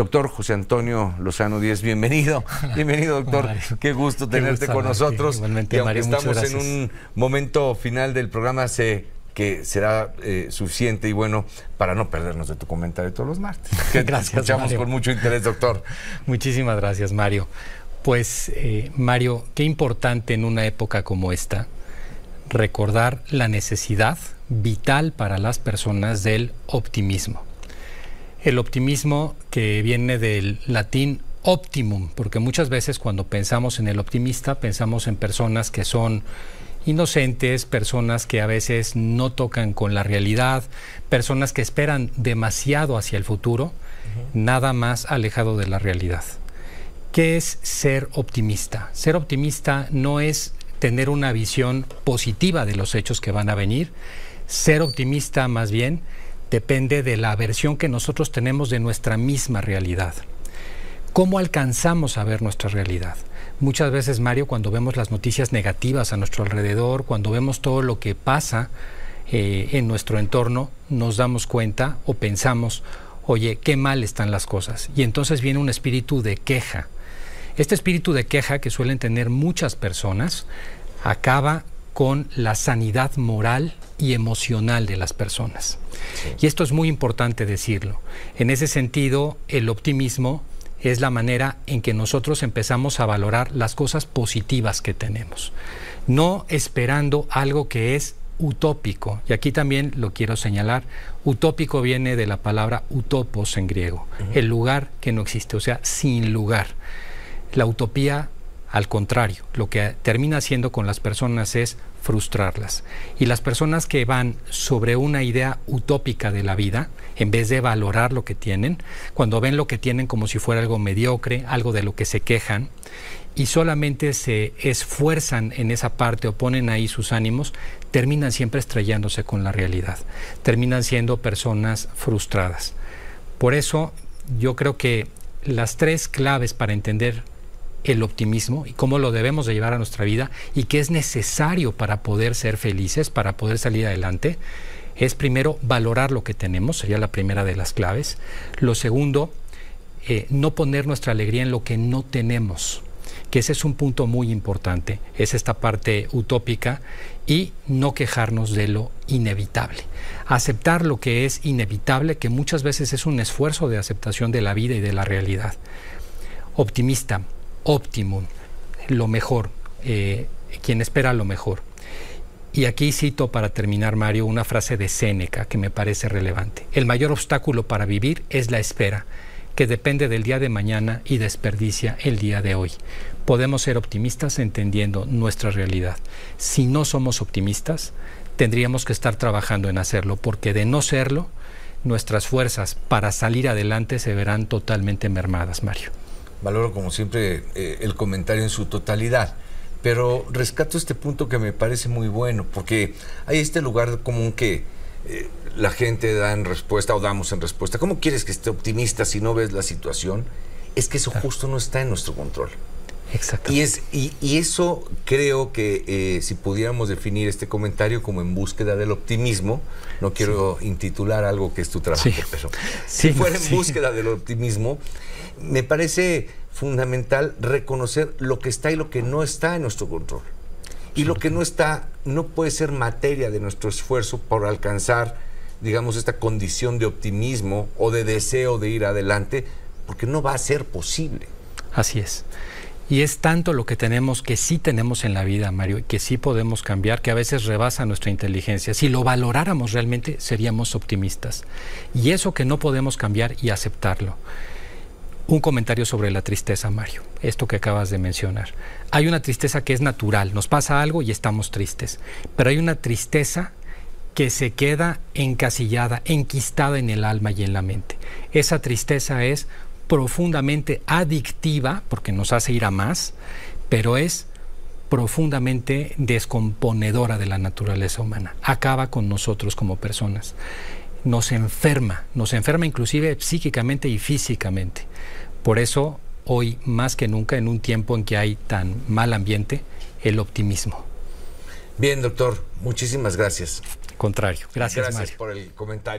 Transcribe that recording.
Doctor José Antonio Lozano Díez, bienvenido. Bienvenido, doctor. Qué gusto tenerte con nosotros. Igualmente, y aunque Mario, muchas estamos en un momento final del programa, sé que será eh, suficiente y bueno para no perdernos de tu comentario todos los martes. Que te Gracias, escuchamos Mario. con mucho interés, doctor. Muchísimas gracias, Mario. Pues, eh, Mario, qué importante en una época como esta recordar la necesidad vital para las personas del optimismo. El optimismo que viene del latín optimum, porque muchas veces cuando pensamos en el optimista pensamos en personas que son inocentes, personas que a veces no tocan con la realidad, personas que esperan demasiado hacia el futuro, nada más alejado de la realidad. ¿Qué es ser optimista? Ser optimista no es tener una visión positiva de los hechos que van a venir. Ser optimista más bien depende de la versión que nosotros tenemos de nuestra misma realidad. ¿Cómo alcanzamos a ver nuestra realidad? Muchas veces, Mario, cuando vemos las noticias negativas a nuestro alrededor, cuando vemos todo lo que pasa eh, en nuestro entorno, nos damos cuenta o pensamos, oye, qué mal están las cosas. Y entonces viene un espíritu de queja. Este espíritu de queja que suelen tener muchas personas acaba con la sanidad moral y emocional de las personas. Y esto es muy importante decirlo. En ese sentido, el optimismo es la manera en que nosotros empezamos a valorar las cosas positivas que tenemos, no esperando algo que es utópico. Y aquí también lo quiero señalar, utópico viene de la palabra utopos en griego, el lugar que no existe, o sea, sin lugar. La utopía, al contrario, lo que termina haciendo con las personas es frustrarlas. Y las personas que van sobre una idea utópica de la vida, en vez de valorar lo que tienen, cuando ven lo que tienen como si fuera algo mediocre, algo de lo que se quejan, y solamente se esfuerzan en esa parte o ponen ahí sus ánimos, terminan siempre estrellándose con la realidad, terminan siendo personas frustradas. Por eso yo creo que las tres claves para entender el optimismo y cómo lo debemos de llevar a nuestra vida y qué es necesario para poder ser felices, para poder salir adelante, es primero valorar lo que tenemos, sería la primera de las claves. Lo segundo, eh, no poner nuestra alegría en lo que no tenemos, que ese es un punto muy importante, es esta parte utópica y no quejarnos de lo inevitable. Aceptar lo que es inevitable, que muchas veces es un esfuerzo de aceptación de la vida y de la realidad. Optimista, optimum, lo mejor, eh, quien espera lo mejor. Y aquí cito para terminar, Mario, una frase de Séneca que me parece relevante. El mayor obstáculo para vivir es la espera, que depende del día de mañana y desperdicia el día de hoy. Podemos ser optimistas entendiendo nuestra realidad. Si no somos optimistas, tendríamos que estar trabajando en hacerlo, porque de no serlo, nuestras fuerzas para salir adelante se verán totalmente mermadas, Mario. Valoro como siempre eh, el comentario en su totalidad, pero rescato este punto que me parece muy bueno, porque hay este lugar común que eh, la gente da en respuesta o damos en respuesta. ¿Cómo quieres que esté optimista si no ves la situación? Es que eso justo no está en nuestro control. Exacto. Y, es, y, y eso creo que eh, si pudiéramos definir este comentario como en búsqueda del optimismo, no quiero intitular algo que es tu trabajo, Sí. pero Sí, si fuera en búsqueda del optimismo, me parece fundamental reconocer lo que está y lo que no está en nuestro control. Y lo que no está no puede ser materia de nuestro esfuerzo por alcanzar, digamos, esta condición de optimismo o de deseo de ir adelante, porque no va a ser posible. Así es. Y es tanto lo que tenemos que sí tenemos en la vida, Mario, que sí podemos cambiar, que a veces rebasa nuestra inteligencia. Si lo valoráramos realmente, seríamos optimistas. Y eso que no podemos cambiar y aceptarlo. Un comentario sobre la tristeza, Mario, esto que acabas de mencionar. Hay una tristeza que es natural, nos pasa algo y estamos tristes, pero hay una tristeza que se queda encasillada, enquistada en el alma y en la mente. Esa tristeza es profundamente adictiva, porque nos hace ir a más, pero es profundamente descomponedora de la naturaleza humana. Acaba con nosotros como personas. Nos enferma, nos enferma inclusive psíquicamente y físicamente. Por eso, hoy más que nunca, en un tiempo en que hay tan mal ambiente, el optimismo. Bien, doctor, muchísimas gracias. Contrario. Gracias, Gracias Mario. por el comentario.